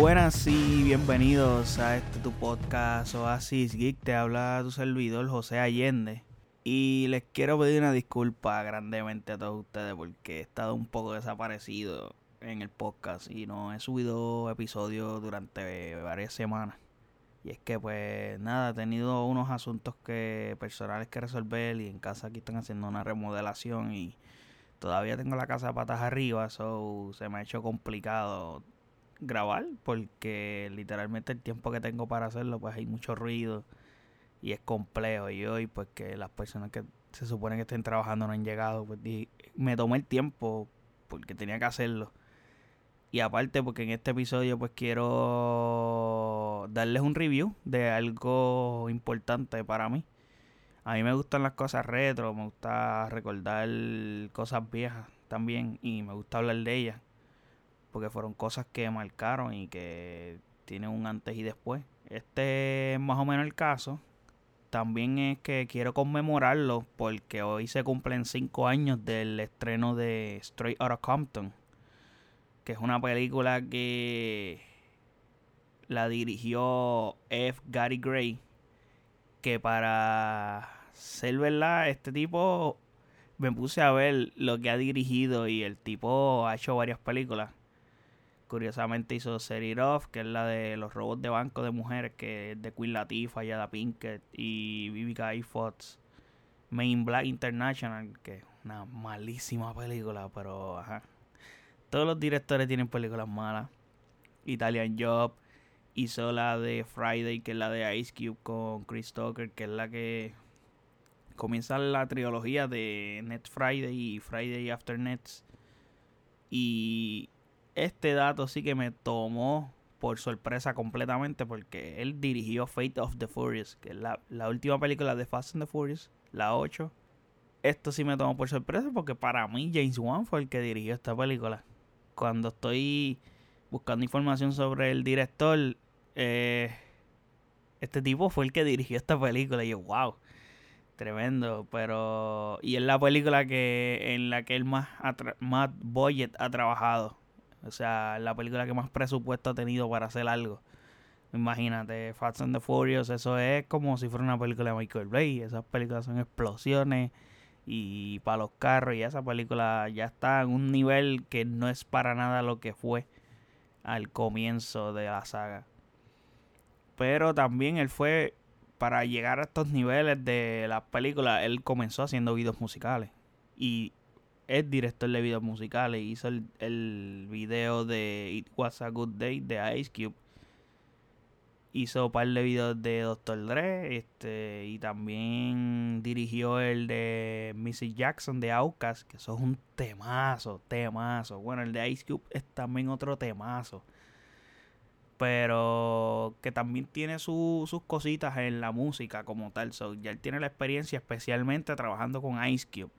buenas y bienvenidos a este tu podcast Oasis Geek. Te habla tu servidor José Allende. Y les quiero pedir una disculpa grandemente a todos ustedes porque he estado un poco desaparecido en el podcast y no he subido episodios durante varias semanas. Y es que pues nada, he tenido unos asuntos que personales que resolver y en casa aquí están haciendo una remodelación y todavía tengo la casa patas arriba, so se me ha hecho complicado grabar porque literalmente el tiempo que tengo para hacerlo pues hay mucho ruido y es complejo. Y hoy pues que las personas que se supone que estén trabajando no han llegado pues me tomé el tiempo porque tenía que hacerlo. Y aparte porque en este episodio pues quiero darles un review de algo importante para mí. A mí me gustan las cosas retro me gusta recordar cosas viejas también y me gusta hablar de ellas porque fueron cosas que marcaron y que tienen un antes y después. Este es más o menos el caso. También es que quiero conmemorarlo porque hoy se cumplen cinco años del estreno de Straight Outta Compton, que es una película que la dirigió F. Gary Gray, que para ser verdad, este tipo me puse a ver lo que ha dirigido y el tipo ha hecho varias películas. Curiosamente hizo Set It Off, que es la de los robots de banco de mujeres, que es de Queen Latifah, Yada Pinkett y Vivica A. Fox. Main Black International, que es una malísima película, pero ajá. Todos los directores tienen películas malas. Italian Job. Hizo la de Friday, que es la de Ice Cube con Chris Tucker, que es la que comienza la trilogía de Net Friday y Friday After Nets. Y este dato sí que me tomó por sorpresa completamente porque él dirigió Fate of the Furious, que es la, última película de Fast and the Furious, la 8. Esto sí me tomó por sorpresa porque para mí James Wan fue el que dirigió esta película. Cuando estoy buscando información sobre el director, eh, este tipo fue el que dirigió esta película. Y yo, wow, tremendo. Pero. Y es la película que en la que él más, más budget ha trabajado. O sea, la película que más presupuesto ha tenido para hacer algo. Imagínate, Fast and the Furious, eso es como si fuera una película de Michael Bay. Esas películas son explosiones y para los carros. Y esa película ya está en un nivel que no es para nada lo que fue al comienzo de la saga. Pero también él fue, para llegar a estos niveles de las películas, él comenzó haciendo videos musicales. Y es director de videos musicales. Hizo el, el video de It Was a Good Day de Ice Cube. Hizo un par de videos de Dr. Dre. Este, y también dirigió el de Missy Jackson de Outkast. Que eso es un temazo, temazo. Bueno, el de Ice Cube es también otro temazo. Pero que también tiene sus cositas en la música como tal. So, ya él tiene la experiencia especialmente trabajando con Ice Cube.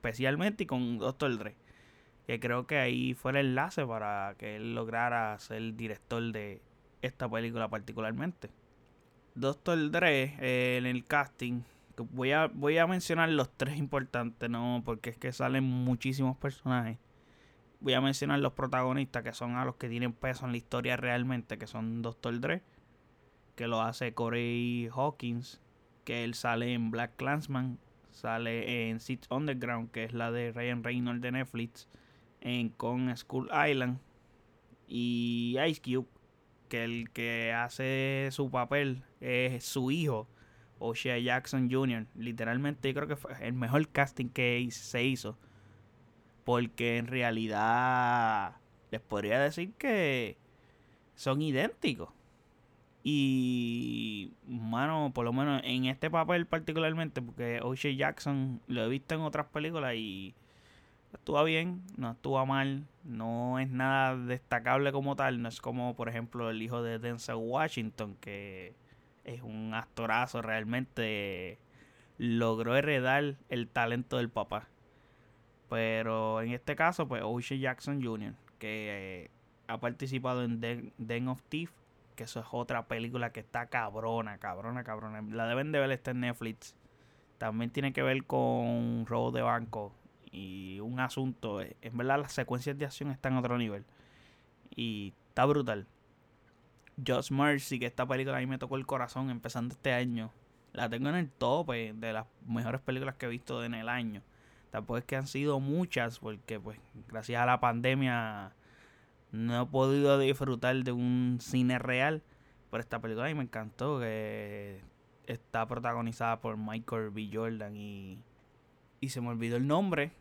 Especialmente y con Dr. Dre. Que creo que ahí fue el enlace para que él lograra ser director de esta película particularmente. Dr. Dre eh, en el casting. Voy a, voy a mencionar los tres importantes, ¿no? Porque es que salen muchísimos personajes. Voy a mencionar los protagonistas, que son a los que tienen peso en la historia realmente, que son Dr. Dre, que lo hace Corey Hawkins, que él sale en Black Clansman, Sale en Six Underground, que es la de Ryan Reynolds de Netflix. En Con School Island. Y Ice Cube, que el que hace su papel es su hijo, O'Shea Jackson Jr. Literalmente creo que fue el mejor casting que se hizo. Porque en realidad les podría decir que son idénticos. Y, mano, por lo menos en este papel particularmente, porque O'Shea Jackson lo he visto en otras películas y actúa bien, no actúa mal, no es nada destacable como tal, no es como, por ejemplo, el hijo de Denzel Washington, que es un actorazo, realmente logró heredar el talento del papá. Pero en este caso, pues O'Shea Jackson Jr., que eh, ha participado en Den of Thief que eso es otra película que está cabrona, cabrona, cabrona. La deben de ver, está en Netflix. También tiene que ver con robo de banco y un asunto. En verdad, las secuencias de acción están a otro nivel. Y está brutal. Just Mercy, que esta película a mí me tocó el corazón empezando este año. La tengo en el tope de las mejores películas que he visto en el año. Tampoco es que han sido muchas, porque pues gracias a la pandemia no he podido disfrutar de un cine real. Pero esta película me encantó, que está protagonizada por Michael B. Jordan y, y se me olvidó el nombre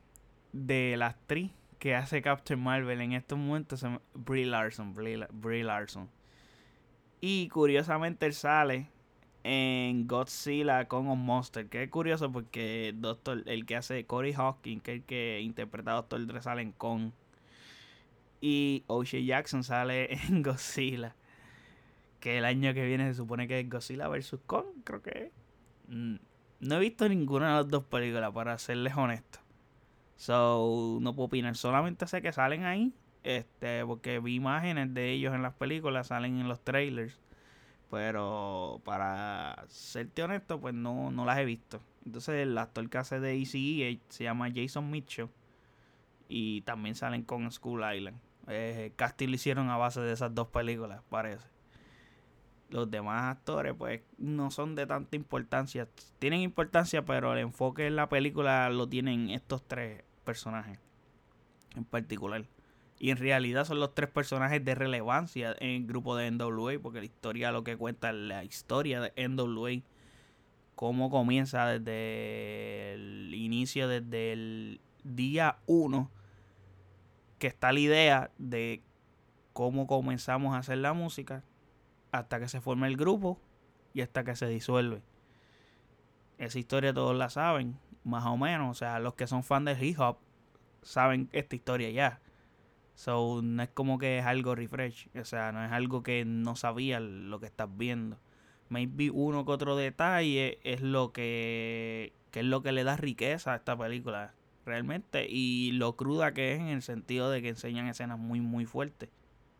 de la actriz que hace Captain Marvel en estos momentos, Brie Larson, Brie, Larson. Y curiosamente él sale en Godzilla con un Monster. Que es curioso porque Doctor, el que hace Corey Hawkins, que es el que interpreta a Doctor Dre, sale en Kong. Y O'Shea Jackson sale en Godzilla. Que el año que viene se supone que es Godzilla vs. Kong, creo que es. Mm, no he visto ninguna de las dos películas, para serles honesto. So, no puedo opinar. Solamente sé que salen ahí. Este, porque vi imágenes de ellos en las películas, salen en los trailers. Pero para serte honesto, pues no, no las he visto. Entonces el actor que hace de ECE se llama Jason Mitchell. Y también salen con School Island. Eh, casting lo hicieron a base de esas dos películas, parece. Los demás actores, pues, no son de tanta importancia. Tienen importancia, pero el enfoque en la película lo tienen estos tres personajes en particular. Y en realidad son los tres personajes de relevancia en el grupo de NWA, porque la historia lo que cuenta la historia de NWA, cómo comienza desde el inicio, desde el día 1, que está la idea de cómo comenzamos a hacer la música, hasta que se forma el grupo y hasta que se disuelve. Esa historia todos la saben, más o menos. O sea, los que son fans de hip hop saben esta historia ya. So, no es como que es algo refresh. O sea, no es algo que no sabía lo que estás viendo. Maybe uno que otro detalle es lo que, que es lo que le da riqueza a esta película. Realmente. Y lo cruda que es en el sentido de que enseñan escenas muy, muy fuertes.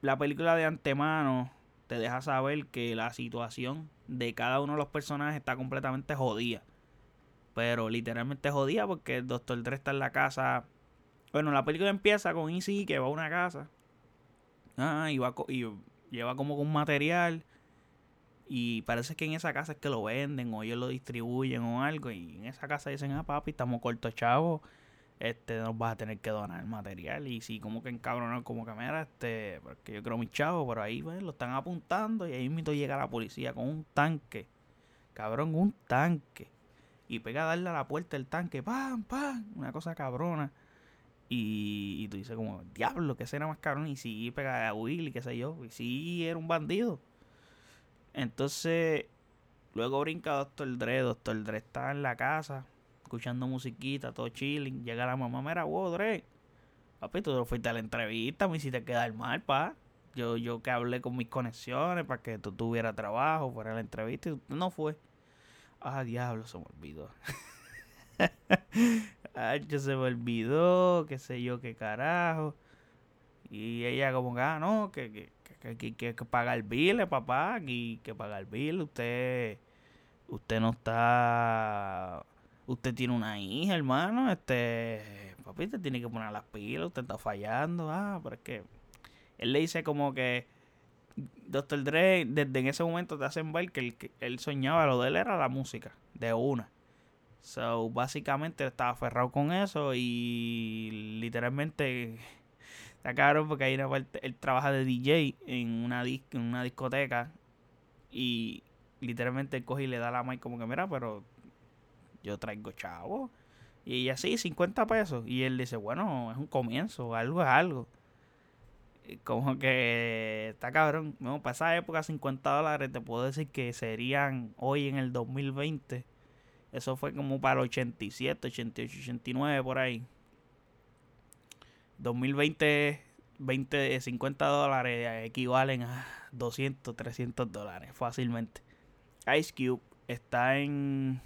La película de antemano te deja saber que la situación de cada uno de los personajes está completamente jodida. Pero literalmente jodida porque el Doctor Dre está en la casa bueno, la película empieza con Easy que va a una casa. Ah, y, va y lleva como con material. Y parece que en esa casa es que lo venden o ellos lo distribuyen o algo. Y en esa casa dicen, ah, papi, estamos cortos chavos. Este, nos vas a tener que donar el material. Y sí, como que encabronar como que, mira, este, porque yo creo mis chavos, pero ahí pues, lo están apuntando. Y ahí mismo llega la policía con un tanque. Cabrón, un tanque. Y pega a darle a la puerta el tanque, pam, pam. Una cosa cabrona. Y, tú dices como, diablo, que escena más cabrón. Y si pega a Willy, qué sé yo. Y si era un bandido. Entonces, luego brinca Doctor Dre. Doctor Dre está en la casa, escuchando musiquita, todo chilling. Llega la mamá, mira, wow. Papi, tú fuiste a la entrevista, me hiciste quedar mal, pa. Yo, yo que hablé con mis conexiones para que tú tuvieras trabajo, fuera la entrevista y no fue. Ah, diablo, se me olvidó. Ay, se me olvidó, qué sé yo, qué carajo. Y ella como que, ah, no, que, que, que, que, que pagar el bill, papá, y que pagar bill, usted, usted no está, usted tiene una hija, hermano, este, papi, usted tiene que poner las pilas, usted está fallando, ah, pero es que, él le dice como que, Doctor Dre, desde en ese momento te hacen ver que, él soñaba, lo de él era la música, de una. So, básicamente estaba aferrado con eso y literalmente está caro porque hay una parte, él trabaja de DJ en una, discoteca y literalmente coge y le da la mic como que mira, pero yo traigo chavo. Y así, 50 pesos. Y él dice, bueno, es un comienzo, algo es algo. como que está cabrón. No, para esa época, 50 dólares, te puedo decir que serían hoy en el 2020 eso fue como para el 87, 88, 89 por ahí. 2020, 20, 50 dólares equivalen a 200, 300 dólares fácilmente. Ice Cube está en,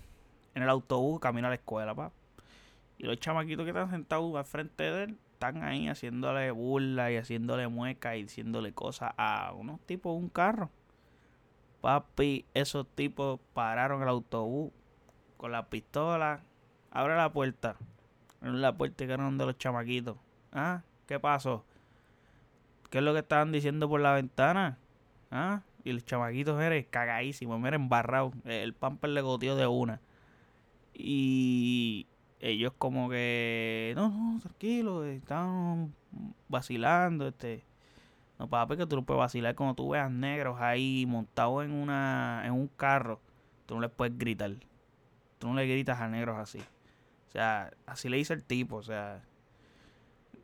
en el autobús camino a la escuela, pa. Y los chamaquitos que están sentados al frente de él están ahí haciéndole burla y haciéndole mueca y diciéndole cosas a unos tipos de un carro. Papi, esos tipos pararon el autobús con la pistola. Abre la puerta. Abre la puerta que de los chamaquitos. ¿Ah? ¿Qué pasó? ¿Qué es lo que estaban diciendo por la ventana? ¿Ah? Y el chamaquito era cagadísimo, era embarrado. El pamper le goteó de una. Y ellos como que, no, no, tranquilo, estaban vacilando, este. No, papi, que tú no puedes vacilar cuando tú veas negros ahí montados en una en un carro. Tú no les puedes gritar. Tú no le gritas a negros así. O sea, así le dice el tipo, o sea,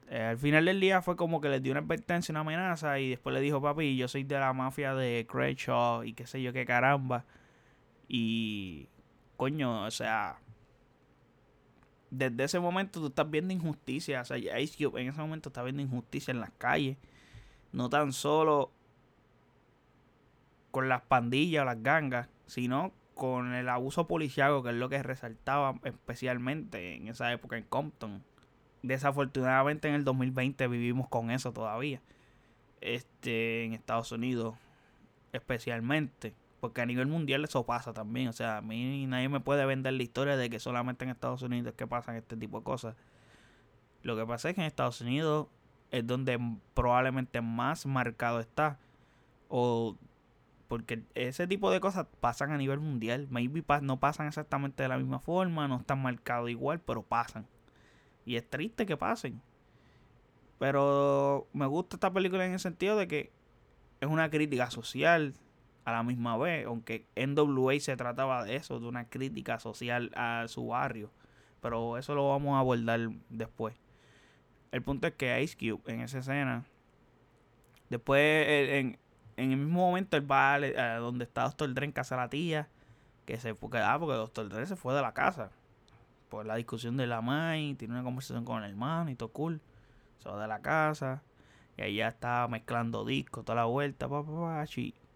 eh, al final del día fue como que les dio una advertencia, una amenaza y después le dijo, papi, yo soy de la mafia de Crenshaw y qué sé yo qué caramba. Y, coño, o sea, desde ese momento tú estás viendo injusticia. O sea, en ese momento está viendo injusticia en las calles. No tan solo con las pandillas o las gangas, sino con el abuso policiaco, que es lo que resaltaba especialmente en esa época en Compton desafortunadamente en el 2020 vivimos con eso todavía. Este, en Estados Unidos especialmente. Porque a nivel mundial eso pasa también. O sea, a mí nadie me puede vender la historia de que solamente en Estados Unidos es que pasan este tipo de cosas. Lo que pasa es que en Estados Unidos es donde probablemente más marcado está. O porque ese tipo de cosas pasan a nivel mundial. Maybe no pasan exactamente de la misma forma, no están marcados igual, pero pasan. Y es triste que pasen. Pero me gusta esta película en el sentido de que es una crítica social a la misma vez. Aunque NWA se trataba de eso, de una crítica social a su barrio. Pero eso lo vamos a abordar después. El punto es que Ice Cube en esa escena. Después, en, en el mismo momento, él va a, donde está Doctor Dre en casa de la tía. Que se fue, ah, porque Doctor Dre se fue de la casa por la discusión de la Mai, tiene una conversación con el hermano y todo cool. Se va de la casa. Y ahí ya está mezclando discos, toda la vuelta, pa,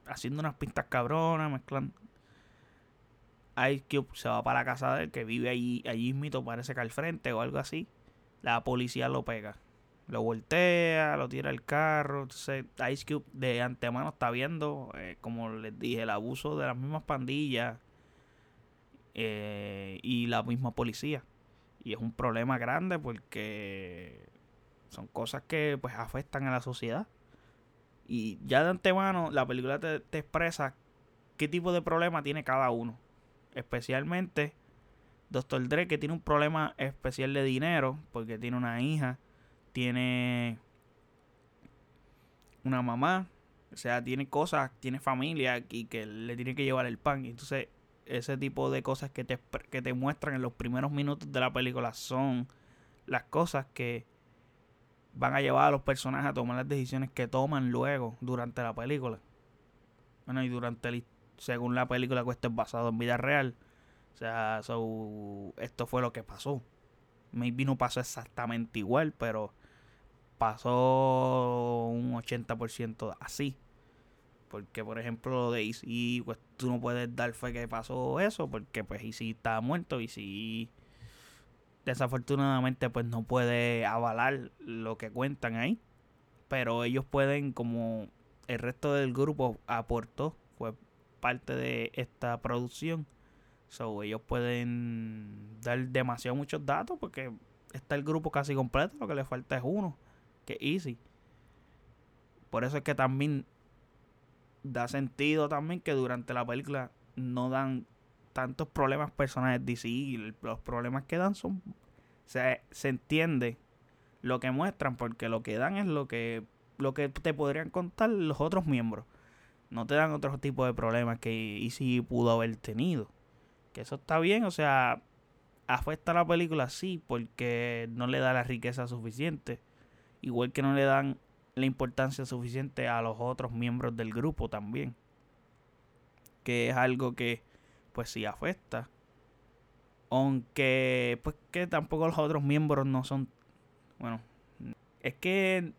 haciendo unas pistas cabronas, mezclando. Ice Cube se va para la casa de él, que vive allí, allí mito, parece que al frente o algo así. La policía lo pega. Lo voltea, lo tira al carro. Entonces, Ice Cube de antemano está viendo, eh, como les dije, el abuso de las mismas pandillas eh, y la misma policía. Y es un problema grande porque son cosas que pues afectan a la sociedad. Y ya de antemano la película te, expresa qué tipo de problema tiene cada uno. Especialmente Doctor Dre que tiene un problema especial de dinero porque tiene una hija, tiene una mamá, o sea, tiene cosas, tiene familia y que le tiene que llevar el pan. Entonces ese tipo de cosas que te, que te muestran en los primeros minutos de la película son las cosas que van a llevar a los personajes a tomar las decisiones que toman luego durante la película. Bueno, y durante el, según la película que esto es basado en vida real. O sea, esto fue lo que pasó. Maybe no pasó exactamente igual, pero pasó un 80% así. Porque, por ejemplo, de Easy, pues tú no puedes dar fe que pasó eso, porque pues Easy está muerto y si desafortunadamente pues no puede avalar lo que cuentan ahí. Pero ellos pueden, como el resto del grupo aportó, fue parte de esta producción. So, ellos pueden dar demasiado muchos datos porque está el grupo casi completo, lo que le falta es uno, que es Easy. Por eso es que también da sentido también que durante la película no dan tantos problemas personales DC. Los problemas que dan son. Se, se entiende lo que muestran, porque lo que dan es lo que, lo que te podrían contar los otros miembros. No te dan otro tipo de problemas que Easy pudo haber tenido. Que eso está bien, o sea, afecta a la película, sí, porque no le da la riqueza suficiente. Igual que no le dan la importancia suficiente a los otros miembros del grupo también. Que es algo que pues sí afecta. Aunque pues que tampoco los otros miembros no son bueno, es que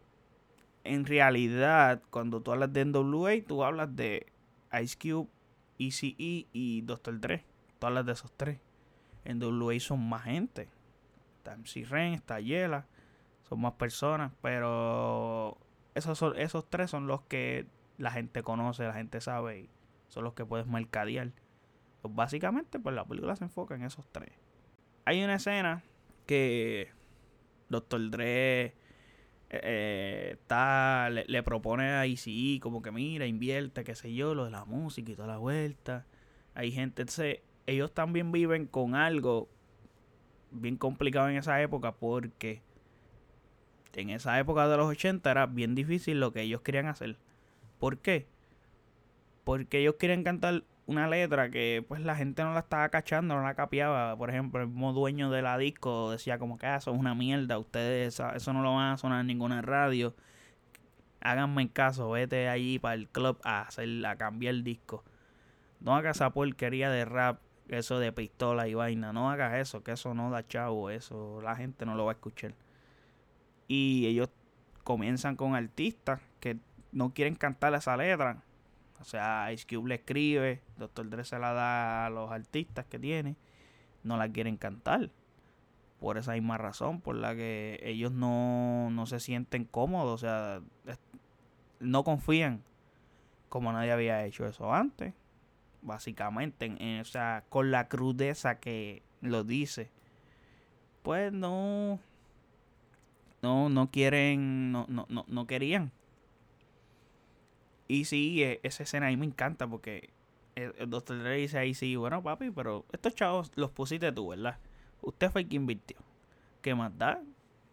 en realidad cuando tú hablas de NWA, tú hablas de Ice Cube, ECE y Doctor Dre. Tú hablas de esos tres. En NWA son más gente. Está MC Ren, está Yela, son más personas, pero esos, son, esos tres son los que la gente conoce, la gente sabe y son los que puedes mercadear. Pues básicamente, pues la película se enfoca en esos tres. Hay una escena que Doctor Dre eh, está, le, propone a ICI como que mira, invierte, qué sé yo, lo de la música y toda la vuelta. Hay gente, entonces, ellos también viven con algo bien complicado en esa época porque en esa época de los 80 era bien difícil lo que ellos querían hacer. ¿Por qué? Porque ellos querían cantar una letra que pues la gente no la estaba cachando, no la capiaba. Por ejemplo, el mismo dueño de la disco decía como que ah, eso es una mierda, ustedes eso no lo van a sonar en ninguna radio. Háganme caso, vete allí para el club a hacer a cambiar el disco. No hagas esa porquería de rap, eso de pistola y vaina. No hagas eso, que eso no da chavo, eso la gente no lo va a escuchar. Y ellos comienzan con artistas que no quieren cantar esa letra o sea, Ice Cube le escribe, Doctor Dre se la da a los artistas que tiene, no la quieren cantar. Por esa misma razón, por la que ellos no, no se sienten cómodos, o sea, no confían como nadie había hecho eso antes. Básicamente, en, o sea, con la crudeza que lo dice. Pues no, no, no quieren, no, no, no, no querían y sí, e, esa escena ahí me encanta porque el, doctor Dre dice ahí, sí, bueno, papi, pero estos chavos los pusiste tú, ¿verdad? Usted fue el que invirtió. ¿Qué más da?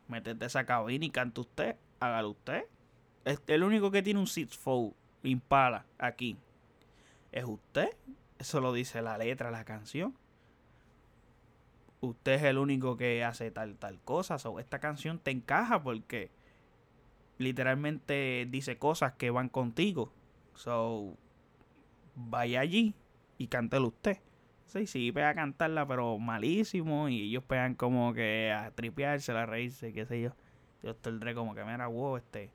Métete esa cabina y canta usted, hágalo usted. El único que tiene un six fold impala aquí. Es usted. Eso lo dice la letra la canción. Usted es el único que hace tal, tal cosa. So, esta canción te encaja porque literalmente dice cosas que van contigo. So, vaya allí y cántelo usted. Sí, sí, pega a cantarla, pero malísimo. Y ellos pegan como que a tripearse, a reírse, qué sé yo. Yo tendré como que, mira, wow, este.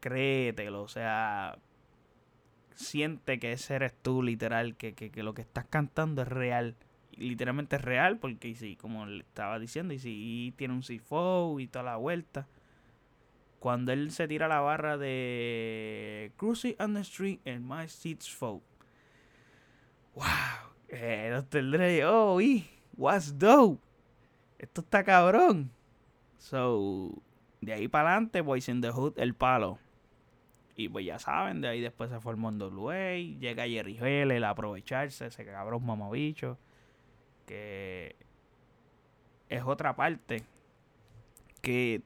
Créetelo, o sea. Siente que ese eres tú, literal, que, que, lo que estás cantando es real. Literalmente es real, porque sí, como le estaba diciendo, y sí, tiene un CFO y toda la vuelta cuando él se tira la barra de Cruising on the Street and My Seats Folk. Wow, eh, Dr. Dre, oh, y what's dope. Esto está cabrón. So, de ahí para adelante, Boys in the Hood, el palo. Y pues ya saben, de ahí después se formó en WA, llega Jerry Hell a aprovecharse, ese cabrón mamabicho. Que es otra parte que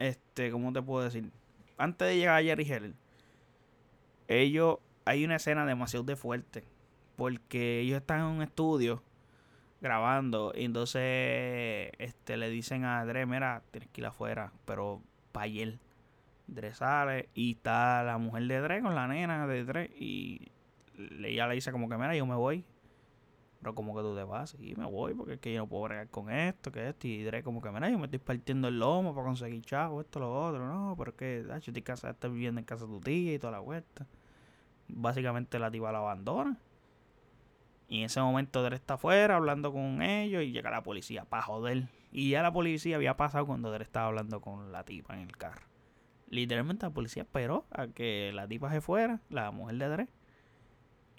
este, ¿cómo te puedo decir? Antes de llegar a Jerry Heller, ellos, hay una escena demasiado de fuerte. Porque ellos están en un estudio grabando. Y entonces este, le dicen a Dre, mira, tienes que ir afuera. Pero para ayer. Dre sale y está la mujer de Dre con la nena de Dre. Y ella le dice como que, mira, yo me voy. Pero como que tú te vas, y me voy porque es que yo no puedo bregar con esto, que esto. Y diré como que, mira, yo me estoy partiendo el lomo para conseguir chavo, esto, lo otro. No, pero es yo estoy casa, estás viviendo en casa de tu tía y toda la vuelta. Básicamente la tipa la abandona. Y en ese momento Dre está afuera hablando con ellos y llega la policía para joder. Y ya la policía había pasado cuando Dre estaba hablando con la tipa en el carro. Literalmente la policía esperó a que la tipa se fuera, la mujer de Dre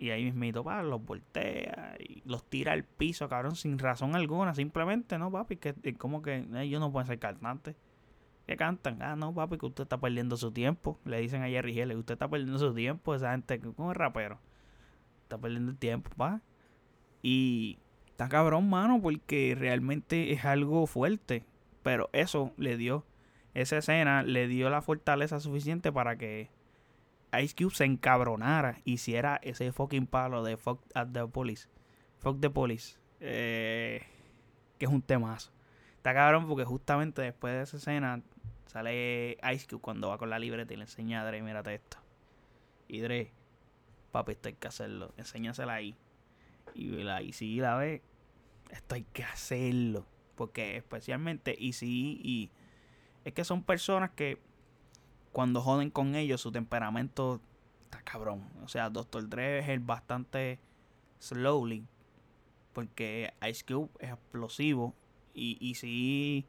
y ahí mismito, pa, los voltea y los tira al piso, cabrón, sin razón alguna. Simplemente, no, papi, que como que ellos no pueden ser cantantes. Que cantan, ah, no, papi, que usted está perdiendo su tiempo. Le dicen a Jerry Hell, usted está perdiendo su tiempo. Esa gente, como es rapero, está perdiendo el tiempo, pa. Y está cabrón, mano, porque realmente es algo fuerte. Pero eso le dio, esa escena le dio la fortaleza suficiente para que Ice Cube se encabronara, hiciera ese fucking palo de Fuck at the Police. Fuck the Police. Eh, que es un temazo. Está cabrón porque justamente después de esa escena sale Ice Cube cuando va con la libreta y le enseña a Dre, mírate esto. Y Dre, papi, esto hay que hacerlo. Enséñasela ahí. Y, la, y si la ve, esto hay que hacerlo. Porque especialmente, y si, y es que son personas que cuando joden con ellos, su temperamento está cabrón. O sea, Doctor Dre es el bastante slowly. Porque Ice Cube es explosivo. Y, y sí,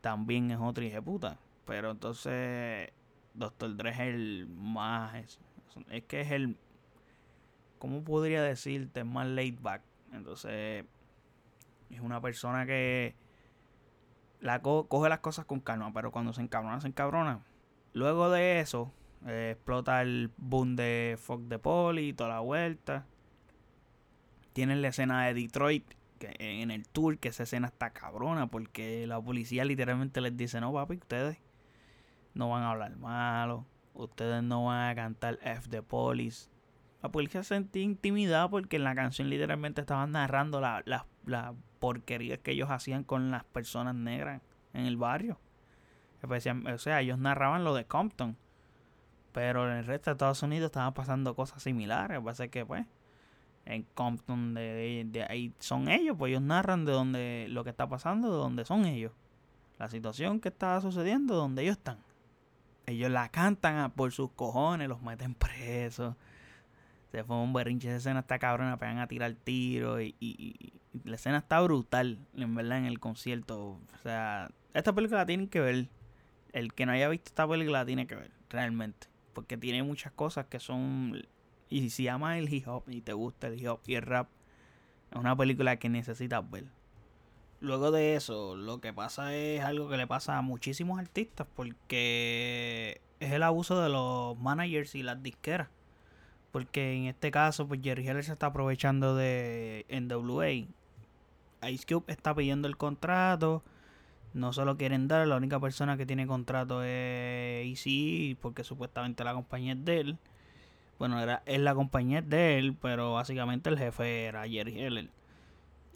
también es otro puta. Pero entonces, Doctor Dre es el más. Es, es que es el. ¿Cómo podría decirte? Más laid back. Entonces, es una persona que la coge las cosas con calma, pero cuando se encabrona, se encabrona. Luego de eso, eh, explota el boom de Fuck the Poli y toda la vuelta. Tienen la escena de Detroit en el tour, que esa escena está cabrona, porque la policía literalmente les dice, no papi, ustedes no van a hablar malo, ustedes no van a cantar F the Police. La policía sentía intimidad porque en la canción literalmente estaban narrando la, la, la porquería que ellos hacían con las personas negras en el barrio. O sea, ellos narraban lo de Compton. Pero en el resto de Estados Unidos estaban pasando cosas similares. Parece que, pues, en Compton, de, ahí son ellos, pues ellos narran de donde lo que está pasando, de donde son ellos. La situación que está sucediendo, donde ellos están. Ellos la cantan por sus cojones, los meten presos. Se fue un berrinche de escena, está cabrona, pegan a tirar tiro y, y, la escena está brutal, en verdad, en el concierto. O sea, esta película la tienen que ver. El que no haya visto esta película la tiene que ver, realmente. Porque tiene muchas cosas que son y si amas el hip hop y te gusta el hip hop y el rap, es una película que necesitas ver. Luego de eso, lo que pasa es algo que le pasa a muchísimos artistas porque es el abuso de los managers y las disqueras. Porque en este caso, pues Jerry Heller se está aprovechando de NWA. Ice Cube está pidiendo el contrato. No se lo quieren dar. La única persona que tiene contrato es Easy porque supuestamente la compañía es de él. Bueno, era, es la compañía de él, pero básicamente el jefe era Jerry Heller.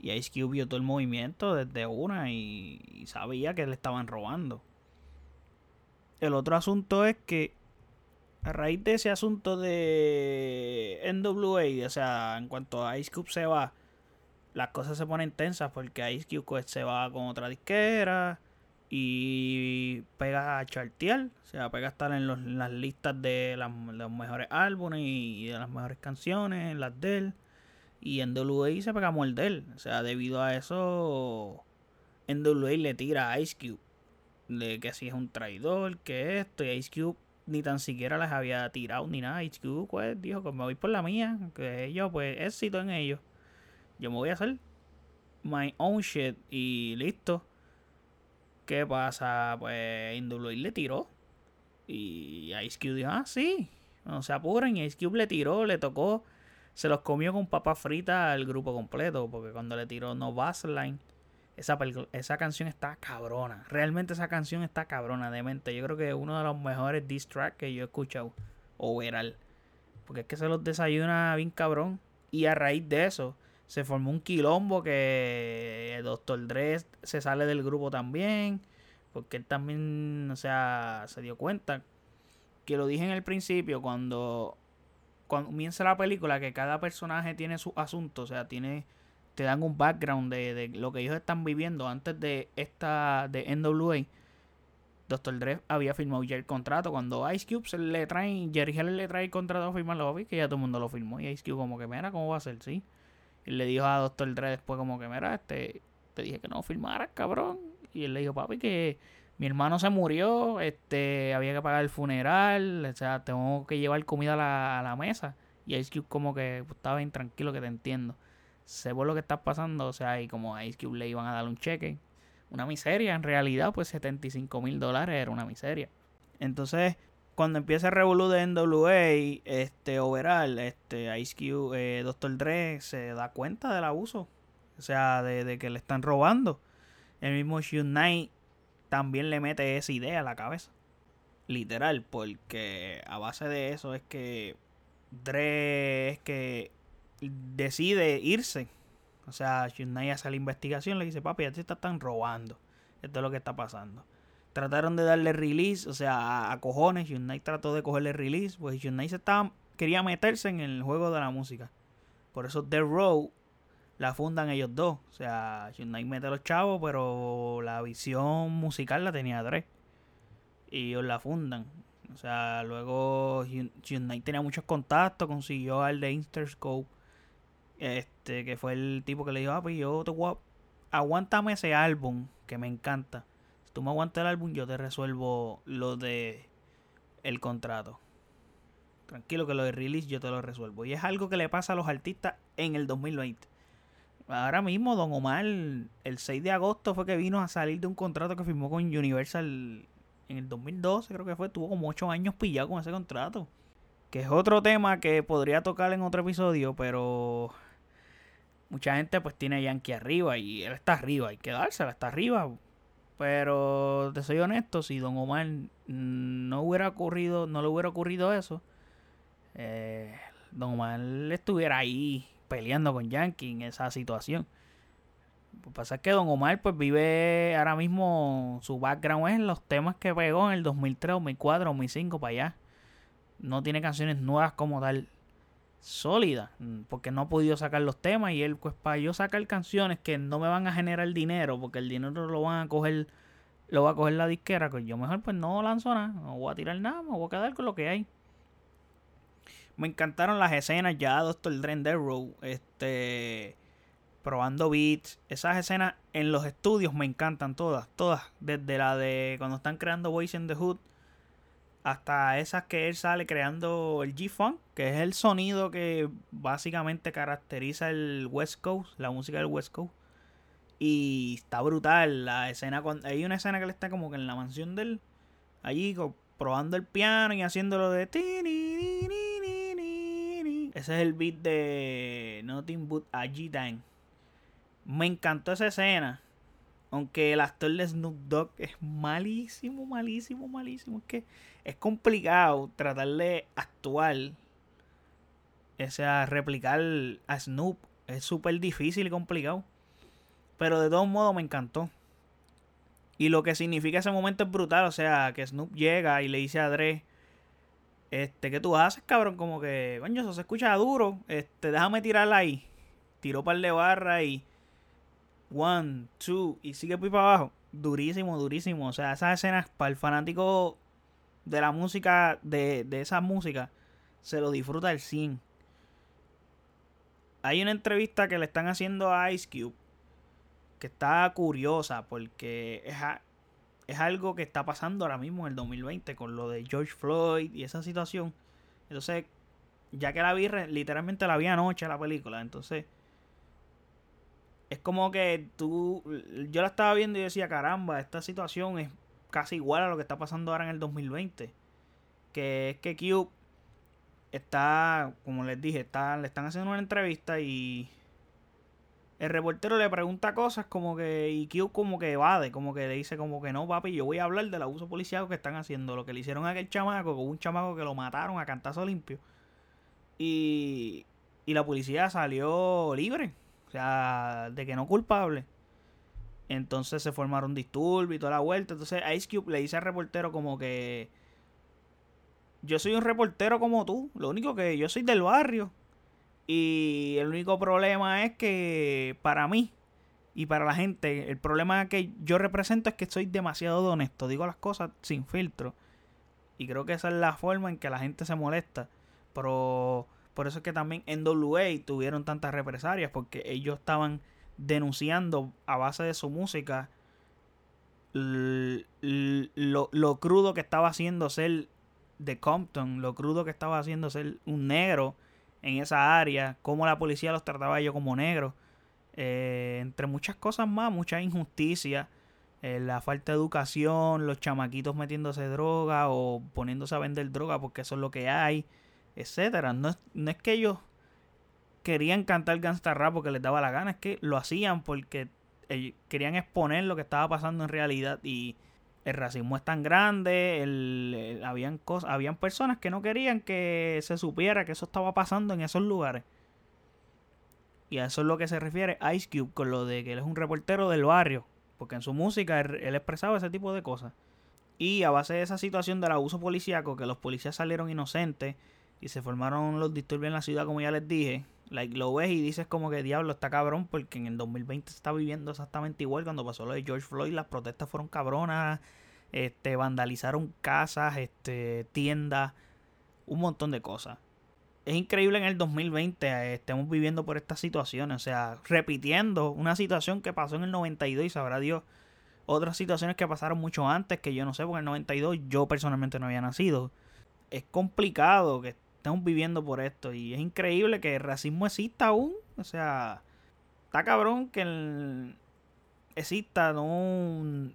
Y Ice Cube vio todo el movimiento desde una y, sabía que le estaban robando. El otro asunto es que a raíz de ese asunto de NWA, o sea, en cuanto a Ice Cube se va, las cosas se ponen tensas porque Ice Cube pues, se va con otra disquera y pega a chartear, o sea, pega a estar en, las listas de los mejores álbumes y, de las mejores canciones, las de él. Y en WA se pega a morder, o sea, debido a eso, en WA le tira a Ice Cube, de que si es un traidor, que esto, y Ice Cube ni tan siquiera les había tirado ni nada. Ice Cube, pues, dijo que me voy por la mía, que yo, pues, éxito en ellos. Yo me voy a hacer my own shit y listo. ¿Qué pasa? Pues Induluid le tiró. Y Ice Cube dijo, ah, sí. No se apuren. Y Ice Cube le tiró, le tocó. Se los comió con papa frita al grupo completo. Porque cuando le tiró No Baseline, esa, esa canción está cabrona. Realmente esa canción está cabrona, de mente. Yo creo que es uno de los mejores diss tracks que yo he escuchado. Overall. Porque es que se los desayuna bien cabrón. Y a raíz de eso se formó un quilombo que el Dr. Dre se sale del grupo también. Porque él también, o sea, se dio cuenta. Que lo dije en el principio, cuando, cuando comienza la película, que cada personaje tiene su asunto. O sea, tiene te dan un background de, de lo que ellos están viviendo antes de esta de NWA. Dr. Dre había firmado ya el contrato. Cuando Ice Cube se le trae, Jerry Heller le trae el contrato a firmarlo, que ya todo el mundo lo firmó. Y Ice Cube como que, mira, ¿cómo va a ser? Sí. Y le dijo a Doctor Dre después como que, mira, este, te dije que no filmaras, cabrón. Y él le dijo, papi, que mi hermano se murió, este, había que pagar el funeral, o sea, tengo que llevar comida a la, mesa. Y Ice Cube como que pues, estaba bien tranquilo, que te entiendo. Sé por lo que está pasando, o sea, y como a Ice Cube le iban a dar un cheque. Una miseria, en realidad, pues 75 mil dólares era una miseria. Entonces, cuando empieza el revolú de NWA, este, overall, este, Ice Cube, eh, Dr. Dre se da cuenta del abuso. O sea, de, que le están robando. El mismo Shoot también le mete esa idea a la cabeza. Literal, porque a base de eso es que Dre es que decide irse. O sea, Knight hace la investigación, le dice, papi, a ti te están robando. Esto es lo que está pasando trataron de darle release, o sea, a, cojones. Unite trató de cogerle release, pues Unite estaba, quería meterse en el juego de la música. Por eso The Row la fundan ellos dos. O sea, Unite mete a los chavos, pero la visión musical la tenía Dre. Y ellos la fundan. O sea, luego Unite tenía muchos contactos, consiguió al de Interscope. Este, que fue el tipo que le dijo, ah, pues yo te voy a... Aguántame ese álbum, que me encanta tú me aguantas el álbum, yo te resuelvo lo de el contrato. Tranquilo que lo de release yo te lo resuelvo. Y es algo que le pasa a los artistas en el 2020. ahora mismo Don Omar, el 6 de agosto fue que vino a salir de un contrato que firmó con Universal en el 2012, creo que fue, tuvo como 8 años pillado con ese contrato. Que es otro tema que podría tocar en otro episodio, pero mucha gente pues tiene a Yankee arriba y él está arriba, hay que dársela, está arriba. Pero te soy honesto, si Don Omar no hubiera ocurrido, no le hubiera ocurrido eso, eh, Don Omar estuviera ahí peleando con Yankee en esa situación. Lo que pasa es que Don Omar pues vive ahora mismo, su background es en los temas que pegó en el 2003, 2004, 2005 para allá. No tiene canciones nuevas como tal sólidas, porque no ha podido sacar los temas y él pues para yo sacar canciones que no me van a generar dinero, porque el dinero lo van a coger, lo va a coger la disquera, pues yo mejor pues no lanzo nada, no voy a tirar nada, me voy a quedar con lo que hay. Me encantaron las escenas ya, Doctor Dre Row, este, probando beats. Esas escenas en los estudios me encantan todas, todas. Desde la de cuando están creando Voice in the Hood hasta esas que él sale creando el G-Funk, que es el sonido que básicamente caracteriza el West Coast, la música del West Coast. Y está brutal la escena. Cuando, hay una escena que él está como que en la mansión del. Allí probando el piano y haciéndolo de. Ese es el beat de Nothing But a G-Time. Me encantó esa escena. Aunque el actor de Snoop Dogg es malísimo, malísimo, malísimo. Es que es complicado tratar de actuar. O sea, replicar a Snoop. Es súper difícil y complicado. Pero de todos modos me encantó. Y lo que significa ese momento es brutal. O sea, que Snoop llega y le dice a Dre este, ¿qué tú haces, cabrón? Como que, coño, eso se escucha duro. Este, déjame tirarla ahí. Tiró par de barra y. One, two. Y sigue por para abajo. Durísimo, durísimo. O sea, esas escenas para el fanático de la música, de, de esa música, se lo disfruta el 100. Hay una entrevista que le están haciendo a Ice Cube que está curiosa porque es, es algo que está pasando ahora mismo en el 2020 con lo de George Floyd y esa situación. Entonces, ya que la vi, literalmente la vi anoche la película, entonces es como que tú, yo la estaba viendo y decía, caramba, esta situación es casi igual a lo que está pasando ahora en el 2020. Que es que Q está, como les dije, está, le están haciendo una entrevista y el reportero le pregunta cosas como que y Q como que evade, como que le dice como que no, papi, yo voy a hablar del abuso policial que están haciendo, lo que le hicieron a aquel chamaco, con un chamaco que lo mataron a cantazo limpio. Y, y la policía salió libre, o sea, de que no culpable. Entonces se formaron disturbios y toda la vuelta. Entonces Ice Cube le dice al reportero como que yo soy un reportero como tú, lo único que yo soy del barrio y el único problema es que para mí y para la gente, el problema que yo represento es que soy demasiado honesto. Digo las cosas sin filtro. Y creo que esa es la forma en que la gente se molesta. Pero por eso es que también en WA tuvieron tantas represalias. Porque ellos estaban denunciando a base de su música lo, lo, crudo que estaba haciendo ser de Compton. Lo crudo que estaba haciendo ser un negro en esa área, cómo la policía los trataba yo como negros, eh, entre muchas cosas más, mucha injusticia, eh, la falta de educación, los chamaquitos metiéndose droga o poniéndose a vender droga porque eso es lo que hay, etcétera. No, no es que ellos querían cantar gangsta rap porque les daba la gana, es que lo hacían porque querían exponer lo que estaba pasando en realidad y el racismo es tan grande, el, habían, habían personas que no querían que se supiera que eso estaba pasando en esos lugares. Y a eso es lo que se refiere Ice Cube con lo de que él es un reportero del barrio, porque en su música él, expresaba ese tipo de cosas. Y a base de esa situación del abuso policíaco, que los policías salieron inocentes y se formaron los disturbios en la ciudad, como ya les dije, like, lo ves y dices como que diablo está cabrón, porque en el 2020 se está viviendo exactamente igual. Cuando pasó lo de George Floyd, las protestas fueron cabronas, este, vandalizaron casas, este, tiendas, un montón de cosas. Es increíble en el 2020 eh, estemos viviendo por estas situaciones, o sea, repitiendo una situación que pasó en el 92 y sabrá Dios otras situaciones que pasaron mucho antes que yo no sé, porque en el 92 yo personalmente no había nacido. Es complicado que estamos viviendo por esto y es increíble que el racismo exista aún, o sea, está cabrón que exista, no,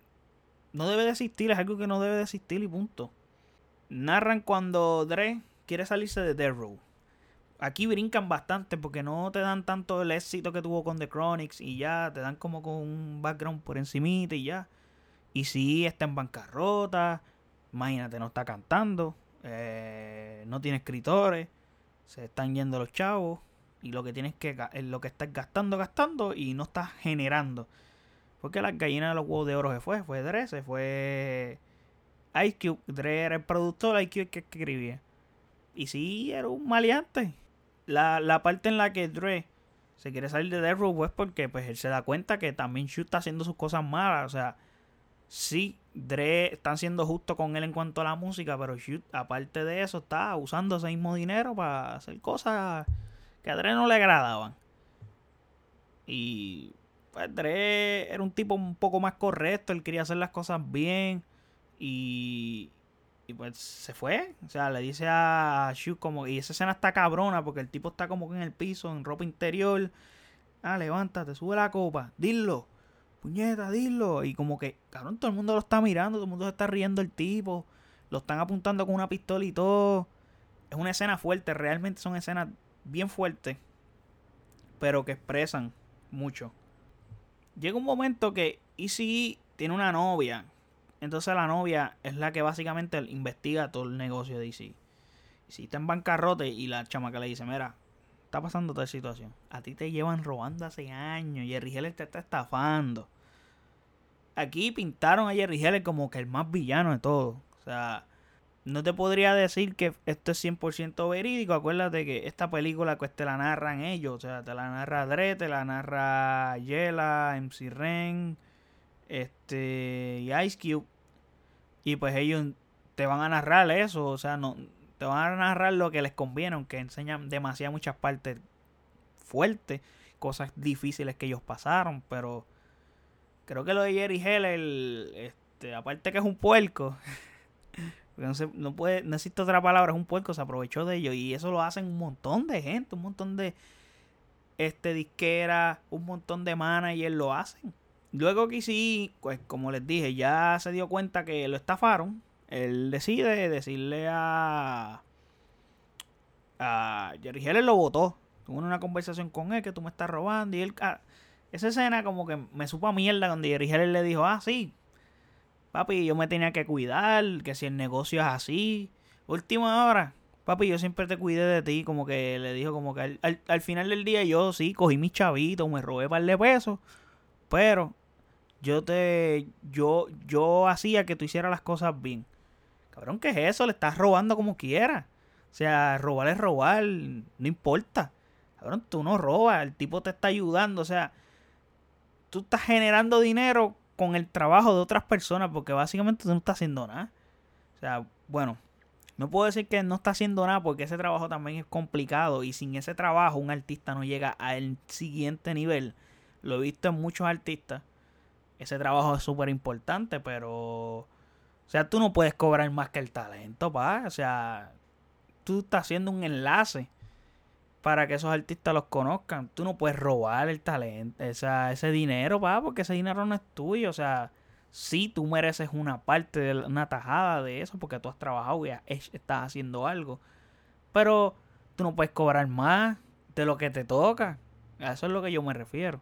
no debe de existir, es algo que no debe de existir y punto. Narran cuando Dre quiere salirse de Death Row. Aquí brincan bastante porque no te dan tanto el éxito que tuvo con The Chronics y ya, te dan como con un background por encimita y ya. Y si está en bancarrota, imagínate, no está cantando, eh, no tiene escritores, se están yendo los chavos y lo que tienes que eh, lo que estás gastando, gastando y no estás generando. Porque la gallina de los huevos de oro se fue, fue Dre, se fue Cube, Dre era el productor, Ice Cube que escribía. Y sí, era un maleante. La, la parte en la que Dre se quiere salir de Death Row es porque pues él se da cuenta que también Shoot está haciendo sus cosas malas. O sea, sí, Dre están siendo justo con él en cuanto a la música, pero Shoot, aparte de eso, está usando ese mismo dinero para hacer cosas que a Dre no le agradaban. Y pues Dre era un tipo un poco más correcto, él quería hacer las cosas bien. Y, y pues se fue. O sea, le dice a Shoot como. Y esa escena está cabrona porque el tipo está como que en el piso, en ropa interior. Ah, levántate, sube la copa, dilo. Puñeta, dilo. Y como que, cabrón, todo el mundo lo está mirando, todo el mundo se está riendo el tipo. Lo están apuntando con una pistola y todo. Es una escena fuerte, realmente son escenas bien fuertes. Pero que expresan mucho. Llega un momento que Easy tiene una novia entonces la novia es la que básicamente investiga todo el negocio de DC. Si está en bancarrota y la chamaca le dice, mira, está pasando tal situación. A ti te llevan robando hace años. Jerry Heller te está estafando. Aquí pintaron a Jerry Heller como que el más villano de todo. O sea, no te podría decir que esto es 100% verídico. Acuérdate que esta película pues te la narran ellos. O sea, te la narra Dre, te la narra Yela, MC Ren, este, y Ice Cube. Y pues ellos te van a narrar eso, o sea, no te van a narrar lo que les conviene, aunque enseñan demasiadas muchas partes fuertes, cosas difíciles que ellos pasaron, pero creo que lo de Jerry Heller, este, aparte que es un puerco, no, no, puede, no existe otra palabra, es un puerco, se aprovechó de ellos y eso lo hacen un montón de gente, un montón de este disquera, un montón de managers lo hacen. Luego que sí, pues como les dije, ya se dio cuenta que lo estafaron. Él decide decirle a. A Jerry Heller lo votó. Tuvo una conversación con él que tú me estás robando. Y él. Ah, esa escena como que me supo a mierda donde Jerry Heller le dijo: Ah, sí. Papi, yo me tenía que cuidar. Que si el negocio es así. Última hora. Papi, yo siempre te cuidé de ti. Como que le dijo, como que al, al final del día yo sí cogí mis chavitos, me robé par de pesos. Pero yo te yo yo hacía que tú hicieras las cosas bien. Cabrón, ¿qué es eso? Le estás robando como quieras. O sea, robar es robar, no importa. Cabrón, tú no robas, el tipo te está ayudando, o sea, tú estás generando dinero con el trabajo de otras personas porque básicamente tú no estás haciendo nada. O sea, bueno, no puedo decir que no está haciendo nada porque ese trabajo también es complicado y sin ese trabajo un artista no llega al siguiente nivel. Lo he visto en muchos artistas ese trabajo es súper importante, pero. O sea, tú no puedes cobrar más que el talento, pa. O sea, tú estás haciendo un enlace para que esos artistas los conozcan. Tú no puedes robar el talento, esa, ese dinero, pa, porque ese dinero no es tuyo. O sea, sí tú mereces una parte, de una tajada de eso, porque tú has trabajado y estás haciendo algo. Pero tú no puedes cobrar más de lo que te toca. A eso es lo que yo me refiero.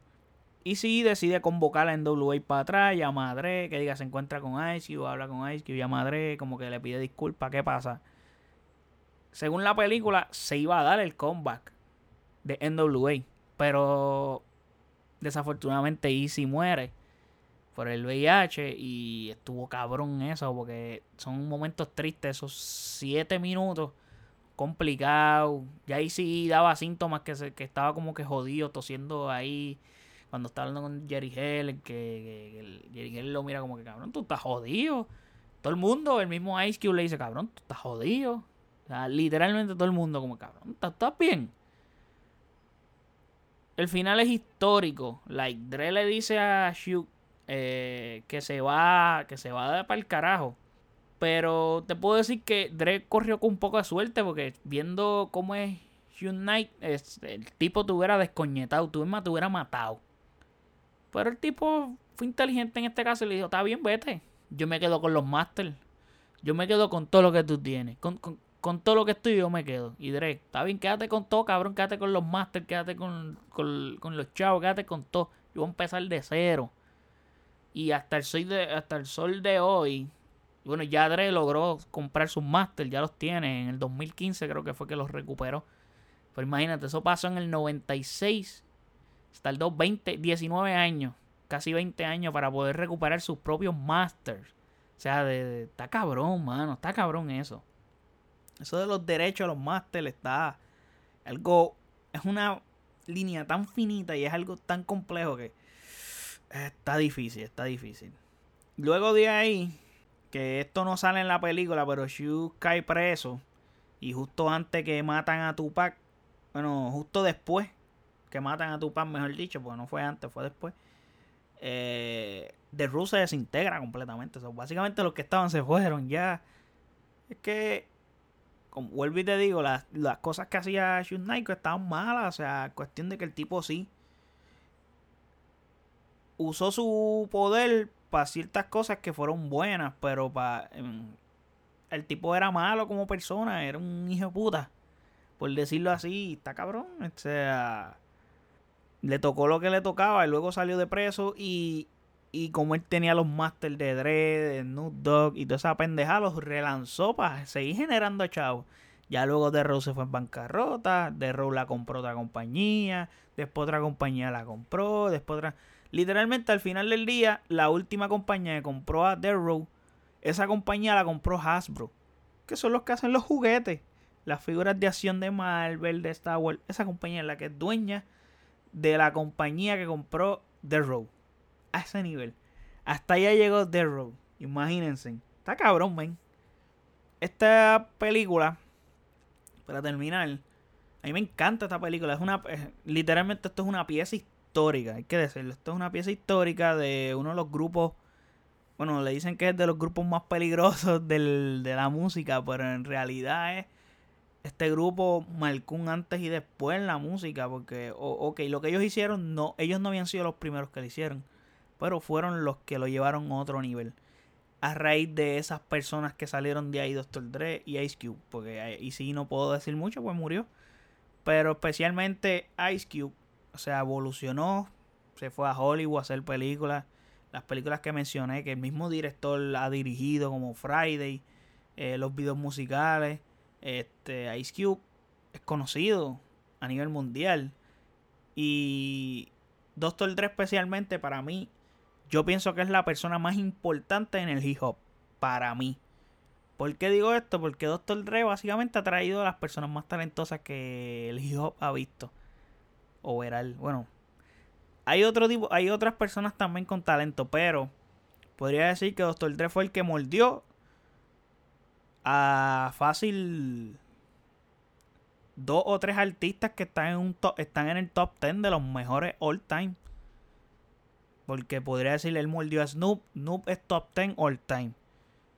Y si decide convocar a NWA para atrás, llama a Dre, que diga se encuentra con Ice Cube, habla con Ice Cube, llama a Dre, como que le pide disculpas, ¿qué pasa? Según la película, se iba a dar el comeback de NWA, pero desafortunadamente Easy muere por el VIH y estuvo cabrón eso, porque son momentos tristes, esos siete minutos complicados. Ya Easy daba síntomas que, se, que estaba como que jodido, tosiendo ahí cuando está hablando con Jerry Hell, que, Jerry Hell lo mira como que, cabrón, tú estás jodido. Todo el mundo, el mismo Ice Cube le dice, cabrón, tú estás jodido. Literalmente todo el mundo como, cabrón, ¿estás, bien? El final es histórico. Like, Dre le dice a Shoot eh, que se va, que se va para el carajo. Pero te puedo decir que Dre corrió con un poco de suerte porque viendo cómo es Knight, el tipo te hubiera descoñetado, tú misma te hubiera matado. Pero el tipo fue inteligente en este caso y le dijo, está bien, vete. Yo me quedo con los Masters. Yo me quedo con todo lo que tú tienes. Con, todo lo que estoy yo me quedo. Y Drake, está bien, quédate con todo, cabrón. Quédate con los Masters, quédate con, con, los chavos, quédate con todo. Yo voy a empezar de cero. Y hasta el sol de, hasta el sol de hoy, bueno, ya Dre logró comprar sus Masters, ya los tiene. En el 2015 creo que fue que los recuperó. Pero imagínate, eso pasó en el 96. El 20, 19 años. Casi 20 años para poder recuperar sus propios Masters. O sea, de, está cabrón, mano. Está cabrón eso. Eso de los derechos a los Masters está algo... Es una línea tan finita y es algo tan complejo que está difícil, está difícil. Luego de ahí, que esto no sale en la película, pero Shu cae preso. Y justo antes que matan a Tupac, bueno, justo después que matan a Tupac, mejor dicho, porque no fue antes, fue después. Eh, The Ru se desintegra completamente. básicamente los que estaban se fueron ya. Es que, como vuelvo y te digo, las, cosas que hacía Shun estaban malas. O sea, cuestión de que el tipo sí usó su poder para ciertas cosas que fueron buenas, pero para em, el tipo era malo como persona, era un hijo de puta, por decirlo así, está cabrón, o sea, le tocó lo que le tocaba y luego salió de preso y, y como él tenía los masters de Dre, de Snoop Dogg y toda esa pendeja, los relanzó para seguir generando chavos. Ya luego The Rose se fue en bancarrota, The Rose la compró otra compañía, después otra compañía la compró, después otra... Literalmente al final del día, la última compañía que compró a The Row, esa compañía la compró Hasbro, que son los que hacen los juguetes, las figuras de acción de Marvel, de Star Wars. Esa compañía es la que es dueña de la compañía que compró The Row. A ese nivel. Hasta allá llegó The Row. Imagínense. Está cabrón, men. Esta película, para terminar, a mí me encanta esta película. Es una, literalmente esto es una pieza histórica, hay que decirlo. Esto es una pieza histórica de uno de los grupos, bueno, le dicen que es de los grupos más peligrosos del, de la música, pero en realidad es, este grupo marcó antes y después en la música, porque, ok, lo que ellos hicieron, no, ellos no habían sido los primeros que lo hicieron, pero fueron los que lo llevaron a otro nivel. A raíz de esas personas que salieron de ahí, Dr. Dre y Ice Cube, porque y si no puedo decir mucho, pues murió. Pero especialmente Ice Cube o sea, evolucionó, se fue a Hollywood a hacer películas. Las películas que mencioné, que el mismo director ha dirigido, como Friday, eh, los videos musicales. Este, Ice Cube es conocido a nivel mundial. Y Doctor Dre especialmente para mí, yo pienso que es la persona más importante en el hip hop. Para mí. ¿Por qué digo esto? Porque Doctor Dre básicamente ha traído a las personas más talentosas que el hip hop ha visto overall. Bueno, hay otro tipo, hay otras personas también con talento, pero podría decir que Dr. Dre fue el que mordió a fácil dos o tres artistas que están en un están en el top 10 de los mejores all time. Porque podría decir él mordió a Snoop, Snoop es top 10 all time.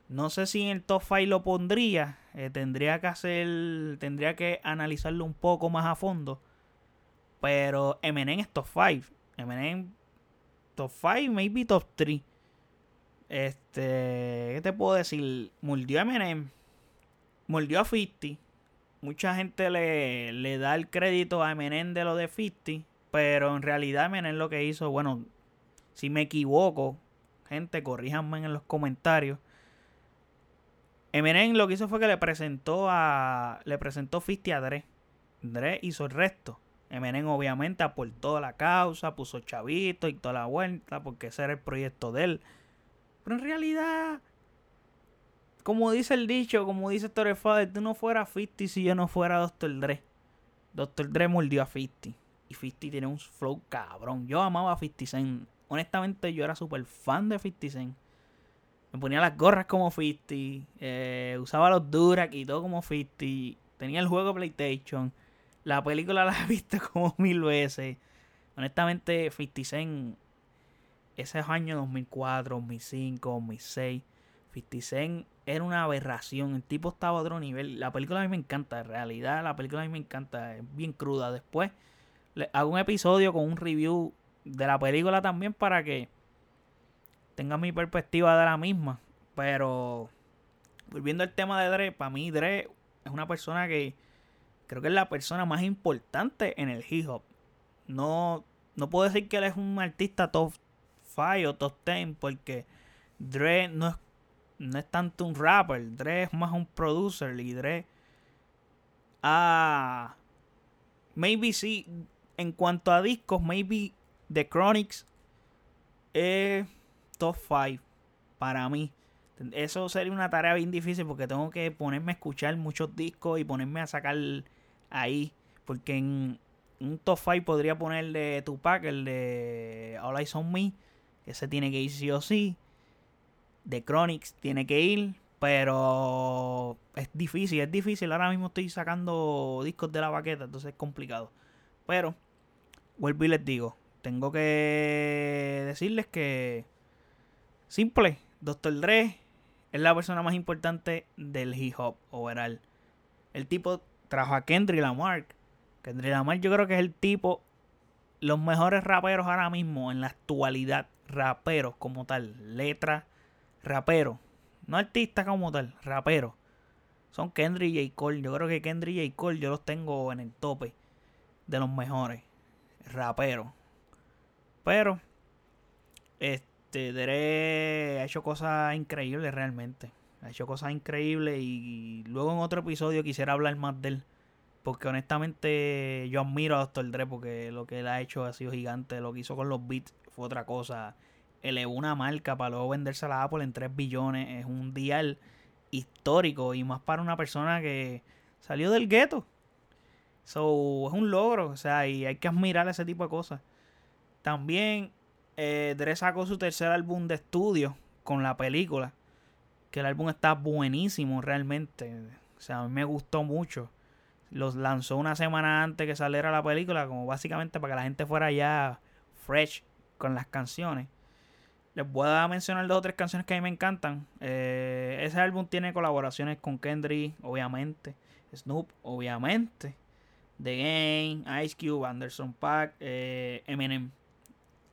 No sé si en el top 5 lo pondría, eh, tendría que hacer tendría que analizarlo un poco más a fondo pero Eminem es top 5. Eminem top 5, maybe top 3. Este, ¿qué te puedo decir? Mordió a Eminem. Mordió a 50. Mucha gente le, le da el crédito a Eminem de lo de 50. Pero en realidad Eminem lo que hizo, bueno, si me equivoco, gente, corríjanme en los comentarios. Eminem lo que hizo fue que le presentó a. Le presentó 50 a Dre. Dre hizo el resto. Eminem obviamente aportó la causa, puso chavito y toda la vuelta, porque ese era el proyecto de él. Pero en realidad, como dice el dicho, como dice Father, tú no fueras 50 si yo no fuera Dr. Dre. Dr. Dre mordió a 50. Y 50 tiene un flow cabrón. Yo amaba a 50 Cent. Honestamente, yo era súper fan de 50 Cent. Me ponía las gorras como 50. Eh, usaba los Durac y todo como 50. Tenía el juego PlayStation. La película la he visto como mil veces. Honestamente, 50 Cent, esos años 2004, 2005, 2006, 50 Cent era una aberración. El tipo estaba a otro nivel. La película a mí me encanta, en realidad. La película a mí me encanta. Es bien cruda. Después hago un episodio con un review de la película también para que tengan mi perspectiva de la misma. Pero volviendo al tema de Dre, para mí Dre es una persona que creo que es la persona más importante en el hip hop. No, no puedo decir que él es un artista top 5 o top 10 porque Dre no es, no es tanto un rapper, Dre es más un producer y Dre ah maybe sí en cuanto a discos, maybe The Chronics es top 5 para mí. Eso sería una tarea bien difícil porque tengo que ponerme a escuchar muchos discos y ponerme a sacar ahí. Porque en un top 5 podría ponerle Tupac, el de All Eyes on Me. Ese tiene que ir sí o sí. The Chronics tiene que ir. Pero es difícil, es difícil. Ahora mismo estoy sacando discos de la baqueta, entonces es complicado. Pero, vuelvo y les digo, tengo que decirles que simple, Dr. Dre es la persona más importante del hip hop overall. El tipo trajo a Kendrick Lamar. Kendrick Lamar yo creo que es el tipo, los mejores raperos ahora mismo en la actualidad, raperos como tal, letra, rapero, no artista como tal, rapero. Son Kendrick y J. Cole. Yo creo que Kendrick y J. Cole yo los tengo en el tope de los mejores raperos. Pero, este, Dre ha hecho cosas increíbles realmente. Ha hecho cosas increíbles y luego en otro episodio quisiera hablar más de él. Porque honestamente yo admiro a Dr. Dre porque lo que él ha hecho ha sido gigante. Lo que hizo con los beats fue otra cosa. Elevó una marca para luego venderse a la Apple en 3 billones. Es un dial histórico y más para una persona que salió del gueto. So, es un logro, o sea, y hay que admirar ese tipo de cosas. También eh, Dre sacó su tercer álbum de estudio con la película. Que el álbum está buenísimo realmente. O sea, a mí me gustó mucho. Los lanzó una semana antes que saliera la película, como básicamente para que la gente fuera ya fresh con las canciones. Les voy a mencionar dos o tres canciones que a mí me encantan. Eh, ese álbum tiene colaboraciones con Kendrick, obviamente. Snoop, obviamente. The Game, Ice Cube, Anderson Pack, eh, Eminem.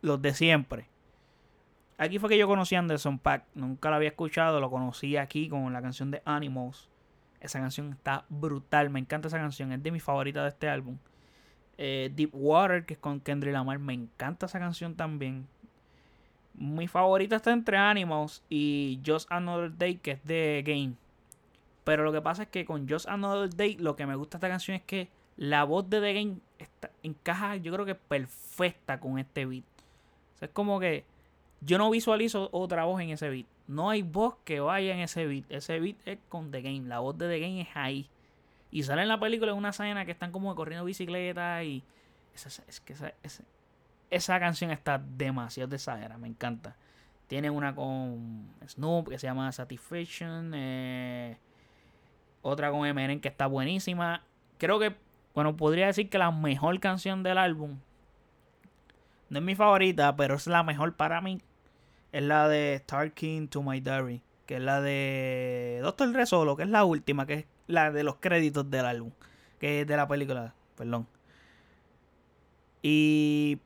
Los de siempre. Aquí fue que yo conocí a Anderson Pack. Nunca lo había escuchado. Lo conocí aquí con la canción de Animals. Esa canción está brutal. Me encanta esa canción. Es de mis favoritas de este álbum. Eh, Deep Water, que es con Kendrick Lamar. Me encanta esa canción también. Mi favorita está entre Animals y Just Another Day, que es de Game. Pero lo que pasa es que con Just Another Day, lo que me gusta esta canción es que la voz de The Game está, encaja, yo creo que perfecta con este beat. es como que yo no visualizo otra voz en ese beat. No hay voz que vaya en ese beat. Ese beat es con The Game. La voz de The Game es ahí. Y sale en la película en una escena que están como corriendo bicicleta y... Esa, es que esa, canción está demasiado exagerada. Me encanta. Tiene una con Snoop que se llama Satisfaction. Eh, otra con Eminem que está buenísima. Creo que bueno, podría decir que la mejor canción del álbum, no es mi favorita, pero es la mejor para mí, es la de King to My Diary, que es la de Doctor Dre Solo, que es la última, que es la de los créditos del álbum, que es de la película, perdón. Y,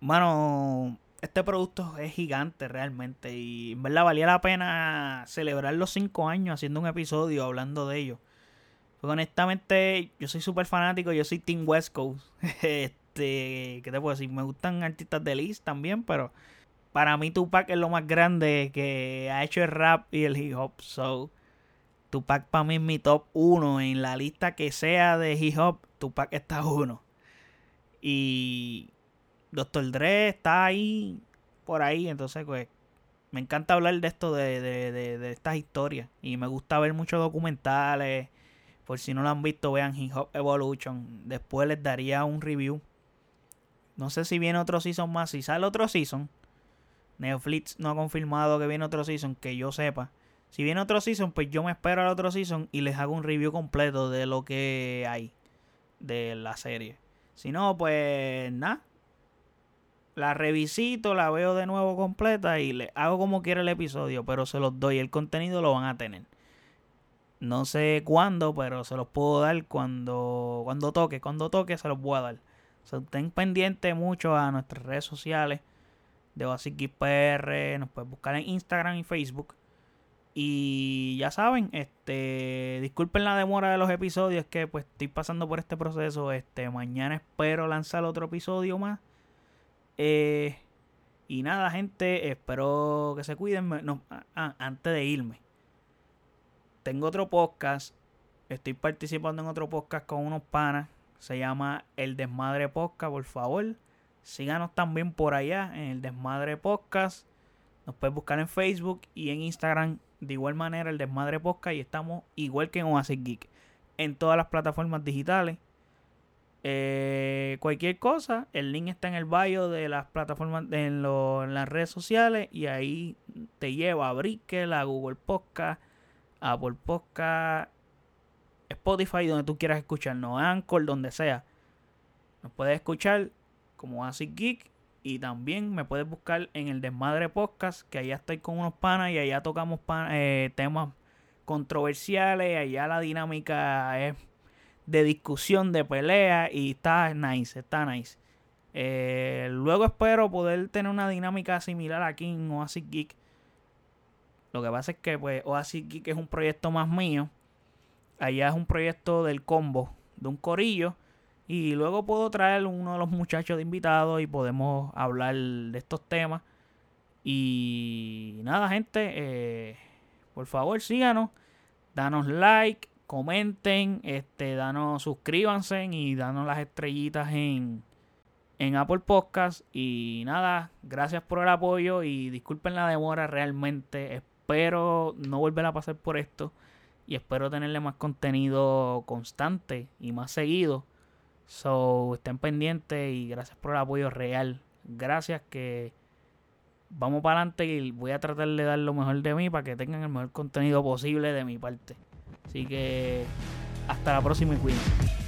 bueno, este producto es gigante realmente y en verdad valía la pena celebrar los 5 años haciendo un episodio hablando de ello honestamente, yo soy súper fanático, yo soy Team West Coast. este, ¿qué te puedo decir? Me gustan artistas de List también, pero para mí Tupac es lo más grande que ha hecho el rap y el hip hop. So, Tupac para mí es mi top 1. En la lista que sea de hip hop, Tupac está uno. Y Dr. Dre está ahí, por ahí. Entonces, pues, me encanta hablar de esto, de, de, de, de estas historias. Y me gusta ver muchos documentales por si no lo han visto, vean Hip Hop Evolution. Después les daría un review. No sé si viene otro season más. Si sale otro season, Netflix no ha confirmado que viene otro season, que yo sepa. Si viene otro season, pues yo me espero al otro season y les hago un review completo de lo que hay de la serie. Si no, pues nada. la revisito, la veo de nuevo completa y le hago como quiera el episodio, pero se los doy, el contenido lo van a tener. No sé cuándo, pero se los puedo dar cuando, cuando toque, cuando toque se los voy a dar. So, estén pendientes mucho a nuestras redes sociales de Basic PR, nos pueden buscar en Instagram y Facebook. Y ya saben, este, disculpen la demora de los episodios, que pues estoy pasando por este proceso. Este, mañana espero lanzar otro episodio más. Eh, y nada, gente, espero que se cuiden. Antes de irme, tengo otro podcast. Estoy participando en otro podcast con unos panas. Se llama El Desmadre Podcast, por favor. Síganos también por allá en el Desmadre Podcast. Nos puedes buscar en Facebook y en Instagram de igual manera el Desmadre Podcast y estamos igual que en Oasis Geek en todas las plataformas digitales. Eh, cualquier cosa, el link está en el bio de las plataformas, en, las redes sociales y ahí te lleva a Brickle, a Google Podcast, a Apple Podcast, Spotify, donde tú quieras escucharnos, Anchor, donde sea. Nos puedes escuchar como Oasis Geek y también me puedes buscar en el Desmadre Podcast, que allá estoy con unos panas y allá tocamos eh, temas controversiales. Allá la dinámica es de discusión, de pelea y está nice, está nice. Eh, luego espero poder tener una dinámica similar aquí en Oasis Geek. Lo que pasa es que pues Oasis Geek es un proyecto más mío. Allá es un proyecto del combo, de un corillo. Y luego puedo traer uno de los muchachos de invitados y podemos hablar de estos temas. Y nada, gente, eh, por favor síganos, danos like, comenten, este, danos, suscríbanse y danos las estrellitas en, en Apple Podcast. Y nada, gracias por el apoyo y disculpen la demora realmente. Espero no volver a pasar por esto y espero tenerle más contenido constante y más seguido So, estén pendientes y gracias por el apoyo real. Gracias que vamos para adelante y voy a tratar de dar lo mejor de mí para que tengan el mejor contenido posible de mi parte. Así que hasta la próxima y cuídense.